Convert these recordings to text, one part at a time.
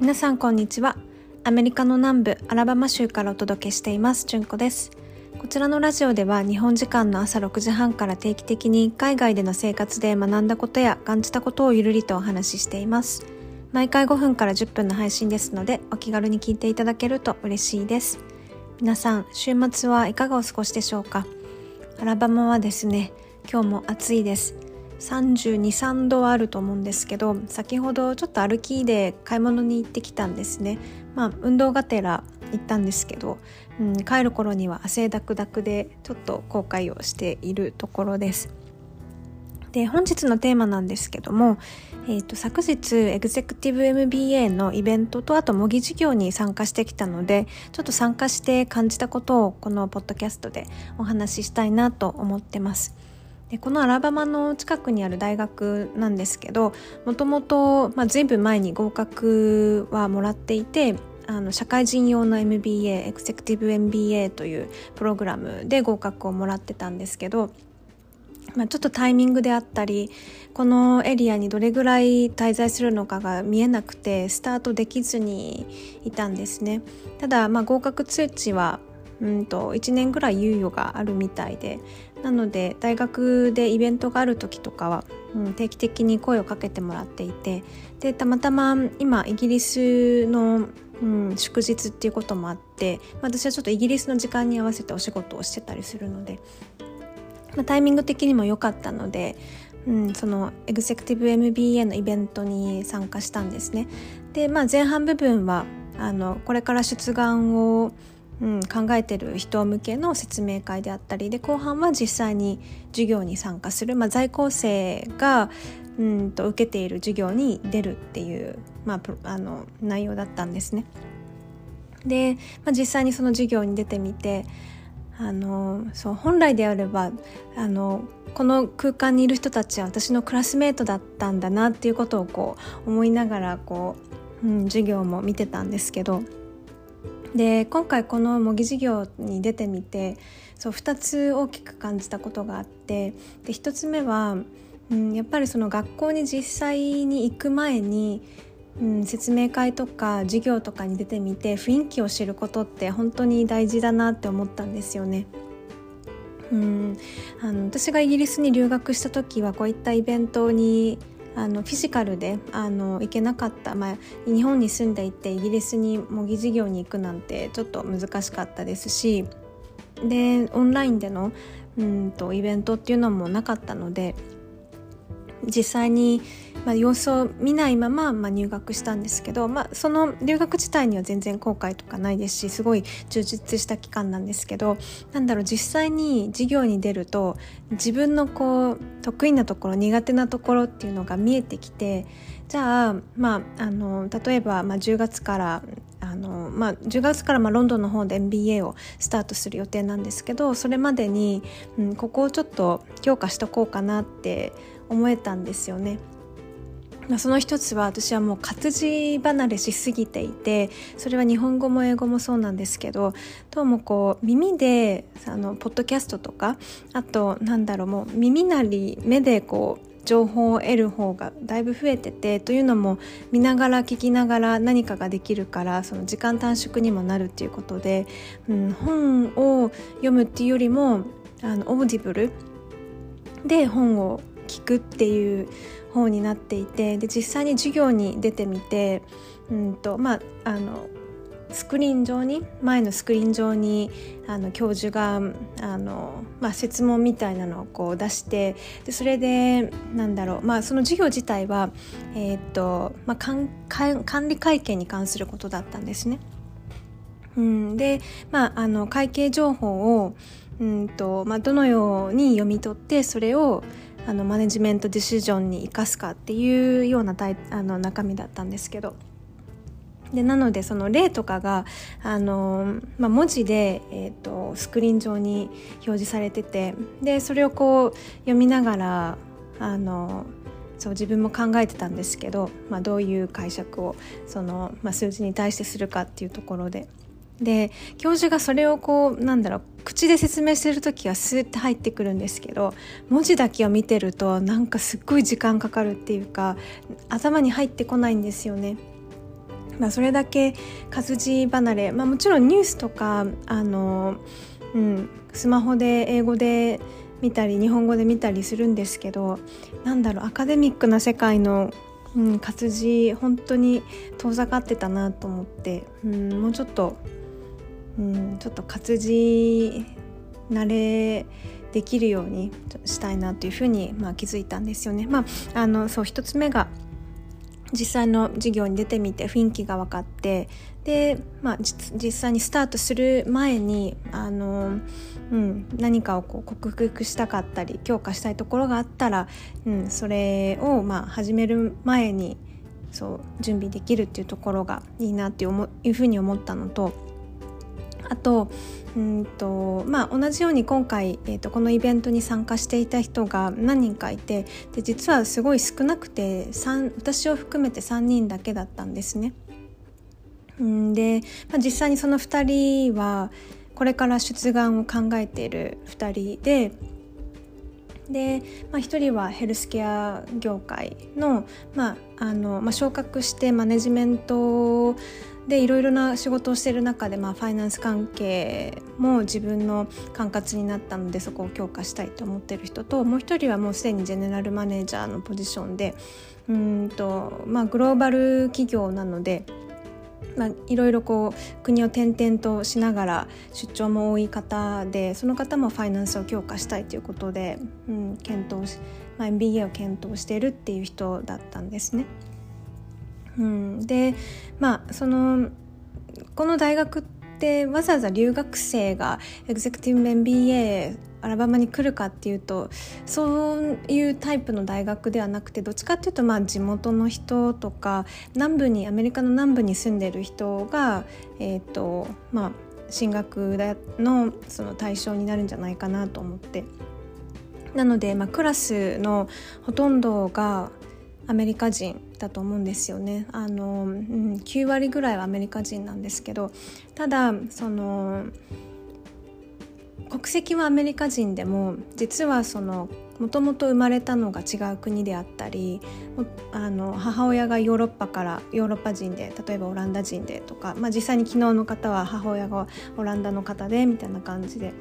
皆さんこんにちは。アメリカの南部アラバマ州からお届けしています。純子です。こちらのラジオでは日本時間の朝6時半から定期的に海外での生活で学んだことや感じたことをゆるりとお話ししています。毎回5分から10分の配信ですのでお気軽に聞いていただけると嬉しいです。皆さん週末はいかがお過ごしでしょうか？アラバマはですね今日も暑いです。323度はあると思うんですけど先ほどちょっと歩きで買い物に行ってきたんですね。まあ運動がてら行ったんですけど、うん、帰る頃には汗だくだくでちょっと後悔をしているところです。で本日のテーマなんですけども、えーと、昨日エグゼクティブ MBA のイベントとあと模擬授業に参加してきたのでちょっと参加して感じたことをこのポッドキャストでお話ししたいなと思ってます。でこのアラバマの近くにある大学なんですけどもともと随分前に合格はもらっていてあの社会人用の MBA エグゼクティブ MBA というプログラムで合格をもらってたんですけど、まあ、ちょっとタイミングであったりこのエリアにどれぐらい滞在するのかが見えなくてスタートできずにいたんですね。ただ、まあ、合格通知はうんと1年ぐらい猶予があるみたいでなので大学でイベントがある時とかは、うん、定期的に声をかけてもらっていてでたまたま今イギリスの、うん、祝日っていうこともあって、私はちょっとイギリスの時間に合わせてお仕事をしてたりするので、まあ、タイミング的にも良かったので、うん、そのエグゼクティブ MBA のイベントに参加したんですね。で、まあ、前半部分はあのこれから出願をうん、考えてる人向けの説明会であったりで後半は実際に授業に参加する、まあ、在校生がうんと受けている授業に出るっていう、まあ、あの内容だったんですね。で、まあ、実際にその授業に出てみてあのそう本来であればあのこの空間にいる人たちは私のクラスメートだったんだなっていうことをこう思いながらこう、うん、授業も見てたんですけどで今回この模擬授業に出てみてそう2つ大きく感じたことがあってで1つ目は、うん、やっぱりその学校に実際に行く前に、うん、説明会とか授業とかに出てみて雰囲気を知ることって本当に大事だなって思ったんですよね。うん、あの私がイギリスに留学した時はこういったイベントにあのフィジカルであの行けなかった、まあ、日本に住んでいてイギリスに模擬授業に行くなんてちょっと難しかったですしでオンラインでのうんとイベントっていうのもなかったので実際にまあ、様子を見ないまま、まあ、入学したんですけど、まあ、その留学自体には全然後悔とかないですしすごい充実した期間なんですけどなんだろう実際に授業に出ると自分のこう得意なところ苦手なところっていうのが見えてきてじゃあ,、まあ、あの例えば、まあ、10月からあの、まあ、10月からまあロンドンの方で MBA をスタートする予定なんですけどそれまでに、うん、ここをちょっと強化しとこうかなって思えたんですよね。まあ、その一つは私はもう活字離れしすぎていてそれは日本語も英語もそうなんですけどどうもこう耳であのポッドキャストとかあとなんだろうもう耳なり目でこう情報を得る方がだいぶ増えててというのも見ながら聞きながら何かができるからその時間短縮にもなるっていうことで、うん、本を読むっていうよりもあのオーディブルで本を聞くっていう方になっていてで実際に授業に出てみてうんとまああのスクリーン上に前のスクリーン上にあの教授があの、まあ、設問みたいなのをこう出してでそれでなんだろう、まあ、その授業自体は、えー、っとまあ、管理会計に関することだったんですね。うん、で、まあ、あの会計情報をうんと、まあ、どのように読み取ってそれをあのマネジメントディシジョンに生かすかっていうようなあの中身だったんですけど。でなのでその例とかがあの、まあ、文字で、えーと、スクリーン上に表示されててでそれをこう読みながらあのそう自分も考えてたんですけど、まあ、どういう解釈をその、まあ、数字に対してするかっていうところで。で教授がそれをこうなんだろう口で説明してる時はスーッて入ってくるんですけど文字だけを見てるとなんかすっごい時間かかるっていうか頭に入ってこないんですよね。まあ、それだけ活字離れ、まあ、もちろんニュースとかあの、うん、スマホで英語で見たり日本語で見たりするんですけどなんだろうアカデミックな世界の、うん、活字本当に遠ざかってたなと思って、うん、もうちょっと、うん、ちょっと活字慣れできるようにしたいなというふうに、まあ、気づいたんですよね。まあ、あのそう一つ目が実際の授業に出てみて雰囲気が分かってで、まあ、実際にスタートする前にあの、うん、何かをこう克服したかったり強化したいところがあったら、うん、それをまあ始める前にそう準備できるっていうところがいいなっていういうふうに思ったのとあとうんとまあ、同じように今回、えーと、このイベントに参加していた人が何人かいてで実はすごい少なくて私を含めて3人だけだったんですね。で、まあ、実際にその2人はこれから出願を考えている2人でで、まあ、1人はヘルスケア業界の,、まああのまあ、昇格してマネジメントでいろいろな仕事をしている中で、まあ、ファイナンス関係も自分の管轄になったのでそこを強化したいと思っている人ともう一人はもうすでにジェネラルマネージャーのポジションでうんと、まあ、グローバル企業なので。まあ、いろいろこう国を転々としながら出張も多い方でその方もファイナンスを強化したいということで、うん、検討し、まあ、MBA を検討しているっていう人だったんですね。うん、でまあそのこの大学ってわざわざ留学生がエグゼクティブ MBA アラバマに来るかっていうとそういうタイプの大学ではなくてどっちかっていうとまあ地元の人とか南部にアメリカの南部に住んでる人が、えーとまあ、進学のその対象になるんじゃないかなと思って。なので、まあ、クラスのほとんどがアメリカ人だと思うんですよね。あの、うん、9割ぐらいはアメリカ人なんですけどただその国籍はアメリカ人でも実はそのもともと生まれたのが違う国であったりあの母親がヨーロッパからヨーロッパ人で例えばオランダ人でとか、まあ、実際に昨日の方は母親がオランダの方でみたいな感じで。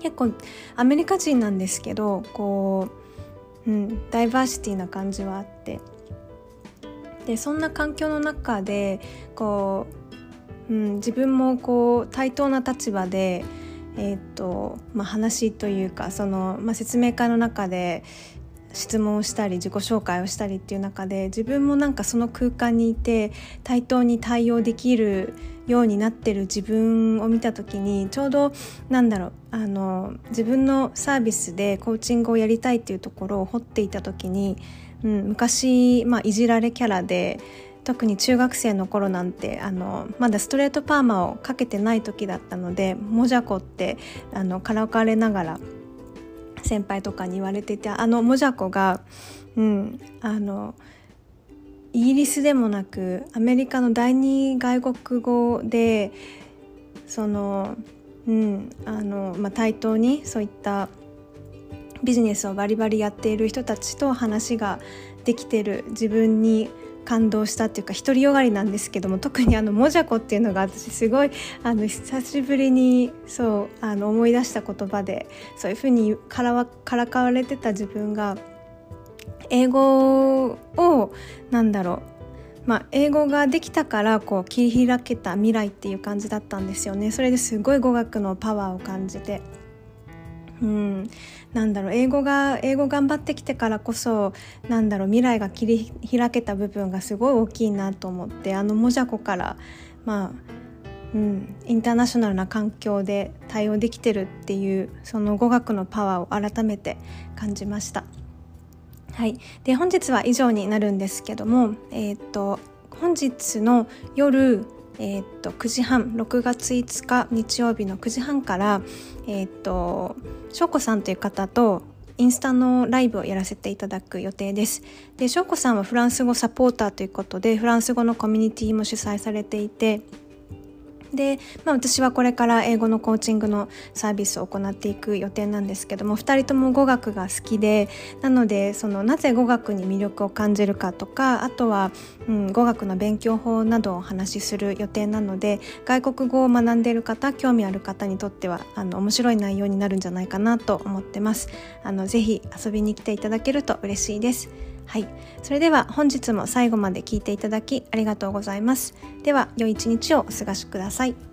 結構アメリカ人なんですけどこううん、ダイバーシティな感じはあって。でそんな環境の中でこう、うん、自分もこう対等な立場で、えーとまあ、話というかその、まあ、説明会の中で質問をしたり自己紹介をしたりっていう中で自分もなんかその空間にいて対等に対応できるようになってる自分を見た時にちょうどなんだろうあの自分のサービスでコーチングをやりたいっていうところを掘っていた時に、うん、昔、まあ、いじられキャラで特に中学生の頃なんてあのまだストレートパーマをかけてない時だったのでもじゃこってあのからかわれながら先輩とかに言われててあのもじゃこが、うん、あのイギリスでもなくアメリカの第二外国語でその、うんあのまあ、対等にそういったビジネスをバリバリやっている人たちと話ができてる自分に感動したっていうか独りよがりなんですけども特にあのもじゃこっていうのが私すごいあの久しぶりにそうあの思い出した言葉でそういうふうにからからかわれてた自分が英語をなんだろうまあ、英語ができたからこう切り開けた未来っていう感じだったんですよね。それですごい語学のパワーを感じて。うんなんだろう英語が英語頑張ってきてからこそなんだろう未来が切り開けた部分がすごい大きいなと思ってあのもじゃこからまあうん、インターナショナルな環境で対応できてるっていうその語学のパワーを改めて感じました。はい、で本日は以上になるんですけども、えーと、本日の夜えー、と9時半6月5日日曜日の9時半から、えー、と翔子さんという方とインスタのライブをやらせていただく予定です。で、翔子さんはフランス語サポーターということで、フランス語のコミュニティも主催されていて、で、まあ、私はこれから英語のコーチングのサービスを行っていく予定なんですけども2人とも語学が好きでなのでそのなぜ語学に魅力を感じるかとかあとは、うん、語学の勉強法などをお話しする予定なので外国語を学んでいる方興味ある方にとってはあの面白い内容になるんじゃないかなと思ってます。あのぜひ遊びに来ていただけると嬉しいです。はい、それでは本日も最後まで聞いていただきありがとうございます。では良い一日をお過ごしください。